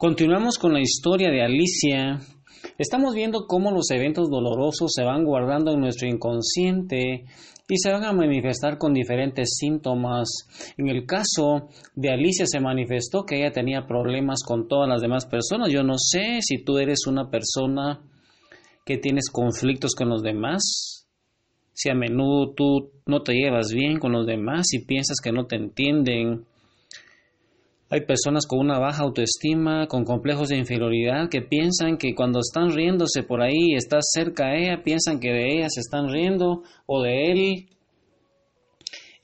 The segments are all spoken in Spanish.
Continuamos con la historia de Alicia. Estamos viendo cómo los eventos dolorosos se van guardando en nuestro inconsciente y se van a manifestar con diferentes síntomas. En el caso de Alicia se manifestó que ella tenía problemas con todas las demás personas. Yo no sé si tú eres una persona que tienes conflictos con los demás, si a menudo tú no te llevas bien con los demás y piensas que no te entienden. Hay personas con una baja autoestima, con complejos de inferioridad, que piensan que cuando están riéndose por ahí, estás cerca a ella, piensan que de ella se están riendo o de él.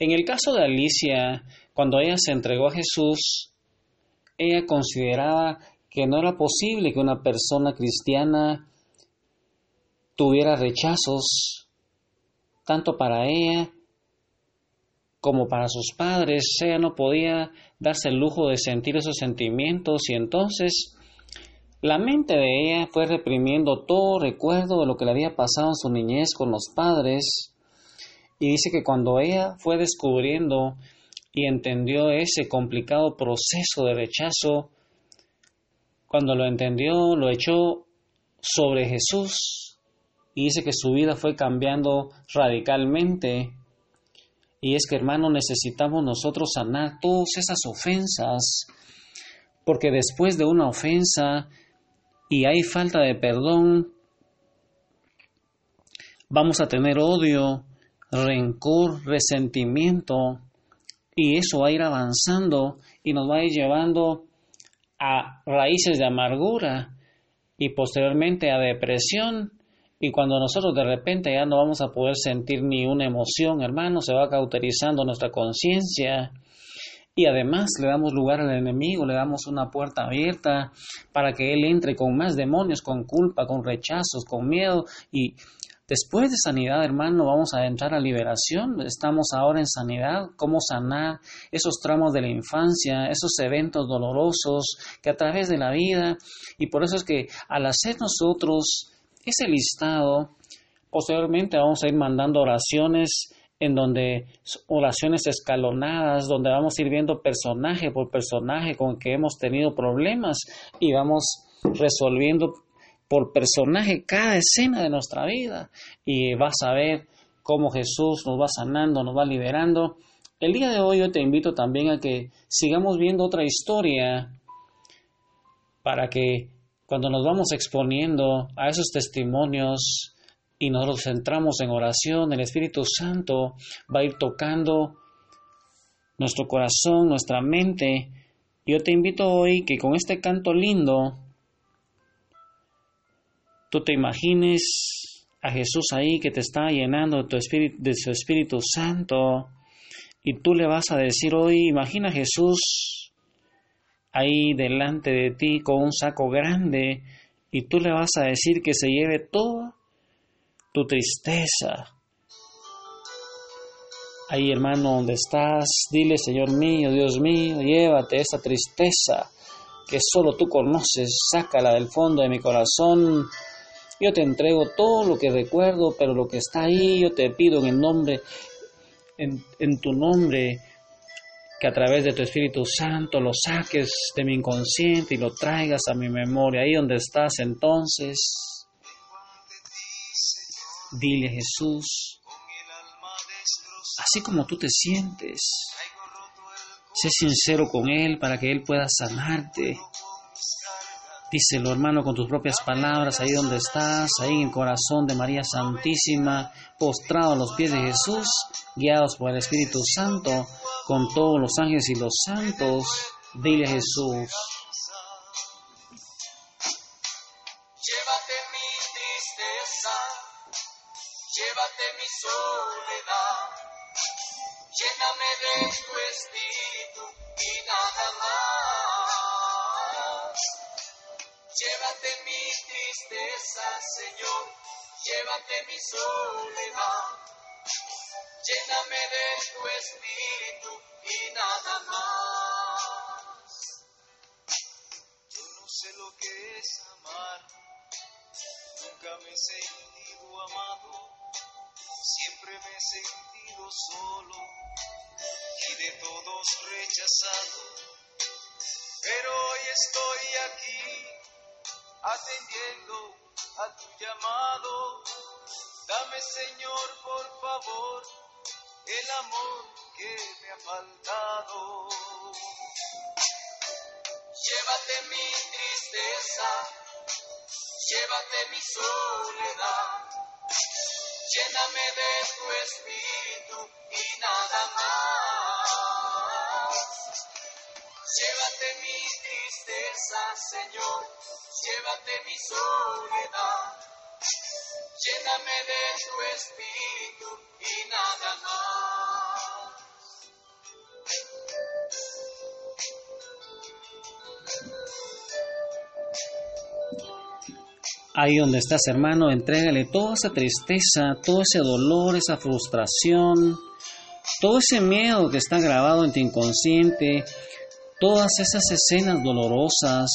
En el caso de Alicia, cuando ella se entregó a Jesús, ella consideraba que no era posible que una persona cristiana tuviera rechazos, tanto para ella como para sus padres. Ella no podía darse el lujo de sentir esos sentimientos y entonces la mente de ella fue reprimiendo todo recuerdo de lo que le había pasado en su niñez con los padres y dice que cuando ella fue descubriendo y entendió ese complicado proceso de rechazo, cuando lo entendió, lo echó sobre Jesús y dice que su vida fue cambiando radicalmente y es que, hermano, necesitamos nosotros sanar todas esas ofensas, porque después de una ofensa y hay falta de perdón, vamos a tener odio, rencor, resentimiento, y eso va a ir avanzando y nos va a ir llevando a raíces de amargura y posteriormente a depresión y cuando nosotros de repente ya no vamos a poder sentir ni una emoción, hermano, se va cauterizando nuestra conciencia. Y además le damos lugar al enemigo, le damos una puerta abierta para que él entre con más demonios, con culpa, con rechazos, con miedo. Y después de sanidad, hermano, vamos a entrar a liberación. Estamos ahora en sanidad. ¿Cómo sanar esos tramos de la infancia, esos eventos dolorosos que a través de la vida? Y por eso es que al hacer nosotros ese listado, posteriormente vamos a ir mandando oraciones en donde oraciones escalonadas, donde vamos a ir viendo personaje por personaje con que hemos tenido problemas y vamos resolviendo por personaje cada escena de nuestra vida y vas a ver cómo Jesús nos va sanando, nos va liberando. El día de hoy yo te invito también a que sigamos viendo otra historia para que cuando nos vamos exponiendo a esos testimonios y nos centramos en oración, el Espíritu Santo va a ir tocando nuestro corazón, nuestra mente. Yo te invito hoy que con este canto lindo, tú te imagines a Jesús ahí que te está llenando de, tu espíritu, de su Espíritu Santo y tú le vas a decir hoy, imagina a Jesús ahí delante de ti con un saco grande y tú le vas a decir que se lleve toda tu tristeza. Ahí hermano, donde estás, dile Señor mío, Dios mío, llévate esa tristeza que solo tú conoces, sácala del fondo de mi corazón. Yo te entrego todo lo que recuerdo, pero lo que está ahí, yo te pido en el nombre, en, en tu nombre, que a través de tu Espíritu Santo lo saques de mi inconsciente y lo traigas a mi memoria. Ahí donde estás entonces, dile Jesús, así como tú te sientes, sé sincero con Él para que Él pueda sanarte. Díselo, hermano, con tus propias palabras, ahí donde estás, ahí en el corazón de María Santísima, postrado a los pies de Jesús, guiados por el Espíritu Santo con todos los ángeles y los santos, dile Jesús. Llévate mi tristeza, llévate mi soledad, lléname de tu espíritu y nada más. Llévate mi tristeza, Señor, llévate mi soledad, lléname de tu espíritu y nada más. Yo no sé lo que es amar, nunca me he sentido amado, siempre me he sentido solo y de todos rechazado. Pero hoy estoy aquí atendiendo a tu llamado. Dame, Señor, por favor, el amor que me ha faltado. Llévate mi tristeza, llévate mi soledad, lléname de tu espíritu y nada más. Llévate mi tristeza, Señor, llévate mi soledad, lléname de tu espíritu y nada más. Ahí donde estás, hermano, entrégale toda esa tristeza, todo ese dolor, esa frustración, todo ese miedo que está grabado en tu inconsciente, todas esas escenas dolorosas,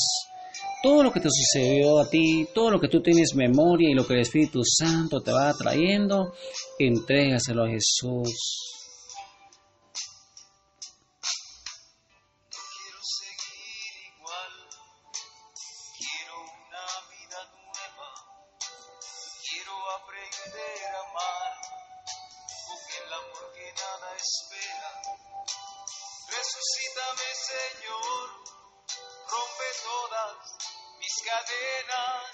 todo lo que te sucedió a ti, todo lo que tú tienes memoria y lo que el Espíritu Santo te va trayendo, entrégaselo a Jesús. Resucítame, Señor, rompe todas mis cadenas,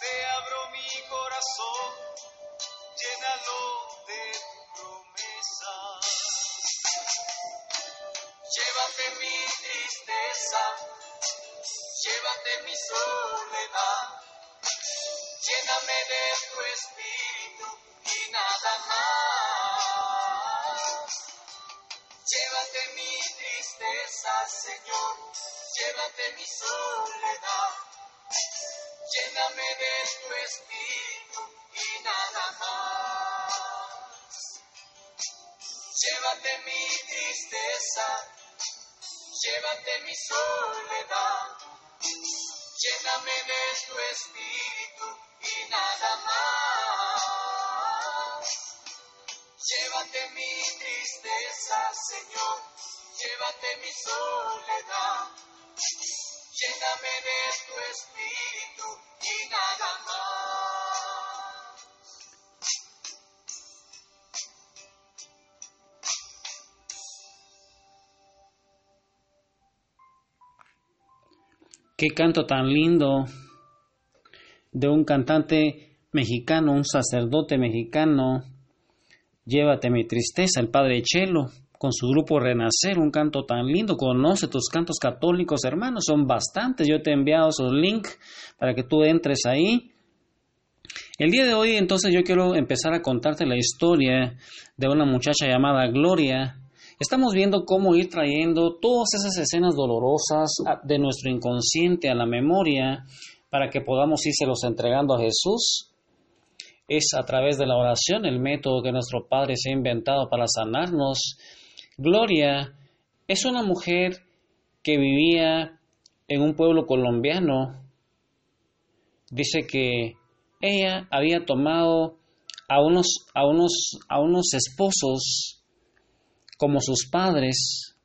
te abro mi corazón, llénalo de promesa. Llévate mi tristeza, llévate mi soledad, lléname de tu espíritu y nada más. Llévate mi tristeza, Señor, llévate mi soledad, lléname de tu espíritu y nada más. Llévate mi tristeza, llévate mi soledad, lléname de tu espíritu y nada más. Llévate mi tristeza, Señor, llévate mi soledad, lléname de tu espíritu y nada más. Qué canto tan lindo de un cantante mexicano, un sacerdote mexicano. Llévate mi tristeza, el padre Chelo, con su grupo Renacer, un canto tan lindo. Conoce tus cantos católicos, hermanos, son bastantes. Yo te he enviado esos links para que tú entres ahí. El día de hoy, entonces, yo quiero empezar a contarte la historia de una muchacha llamada Gloria. Estamos viendo cómo ir trayendo todas esas escenas dolorosas de nuestro inconsciente a la memoria para que podamos írselos entregando a Jesús. Es a través de la oración el método que nuestro Padre se ha inventado para sanarnos. Gloria es una mujer que vivía en un pueblo colombiano. Dice que ella había tomado a unos, a unos, a unos esposos como sus padres.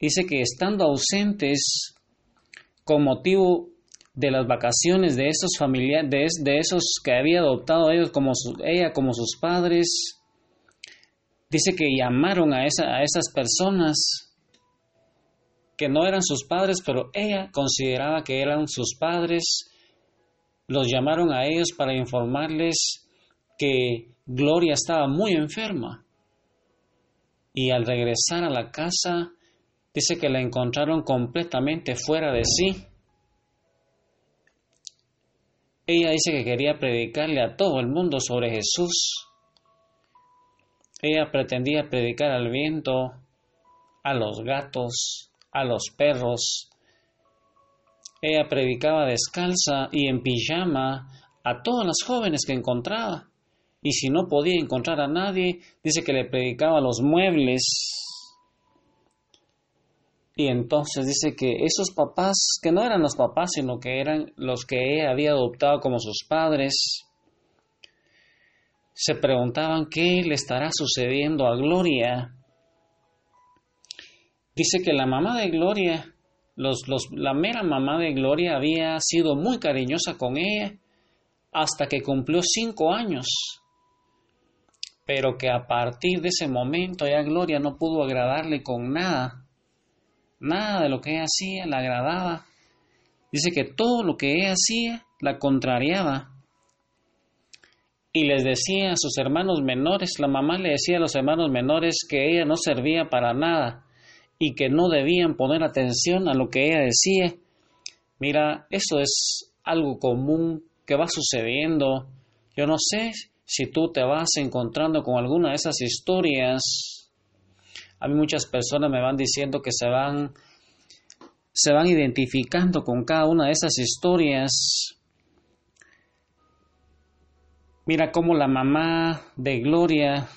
Dice que estando ausentes con motivo de las vacaciones de esos familiares, de, de, esos que había adoptado ellos como su, ella como sus padres, dice que llamaron a, esa, a esas personas que no eran sus padres, pero ella consideraba que eran sus padres, los llamaron a ellos para informarles que Gloria estaba muy enferma. Y al regresar a la casa, dice que la encontraron completamente fuera de sí. Ella dice que quería predicarle a todo el mundo sobre Jesús. Ella pretendía predicar al viento, a los gatos, a los perros. Ella predicaba descalza y en pijama a todas las jóvenes que encontraba. Y si no podía encontrar a nadie, dice que le predicaba los muebles. Y entonces dice que esos papás, que no eran los papás, sino que eran los que ella había adoptado como sus padres, se preguntaban qué le estará sucediendo a Gloria. Dice que la mamá de Gloria los, la mera mamá de Gloria había sido muy cariñosa con ella hasta que cumplió cinco años. Pero que a partir de ese momento ya Gloria no pudo agradarle con nada. Nada de lo que ella hacía la agradaba. Dice que todo lo que ella hacía la contrariaba. Y les decía a sus hermanos menores, la mamá le decía a los hermanos menores que ella no servía para nada y que no debían poner atención a lo que ella decía. Mira, eso es algo común que va sucediendo. Yo no sé si tú te vas encontrando con alguna de esas historias. A mí muchas personas me van diciendo que se van se van identificando con cada una de esas historias. Mira cómo la mamá de Gloria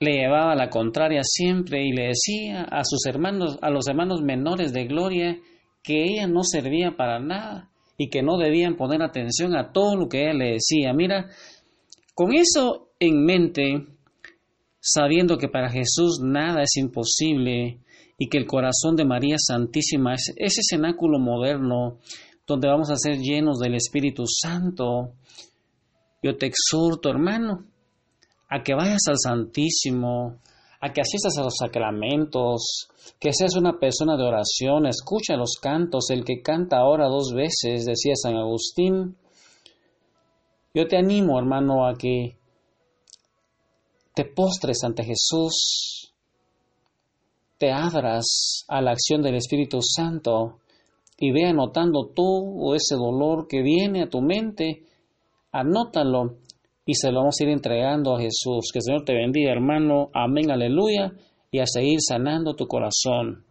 le llevaba la contraria siempre y le decía a sus hermanos, a los hermanos menores de Gloria, que ella no servía para nada y que no debían poner atención a todo lo que ella le decía. Mira, con eso en mente, sabiendo que para Jesús nada es imposible y que el corazón de María Santísima es ese cenáculo moderno donde vamos a ser llenos del Espíritu Santo, yo te exhorto, hermano, a que vayas al Santísimo, a que asistas a los sacramentos, que seas una persona de oración, escucha los cantos, el que canta ahora dos veces, decía San Agustín. Yo te animo, hermano, a que te postres ante Jesús, te abras a la acción del Espíritu Santo y ve anotando todo ese dolor que viene a tu mente, anótalo y se lo vamos a ir entregando a Jesús. Que el Señor te bendiga, hermano. Amén, aleluya. Y a seguir sanando tu corazón.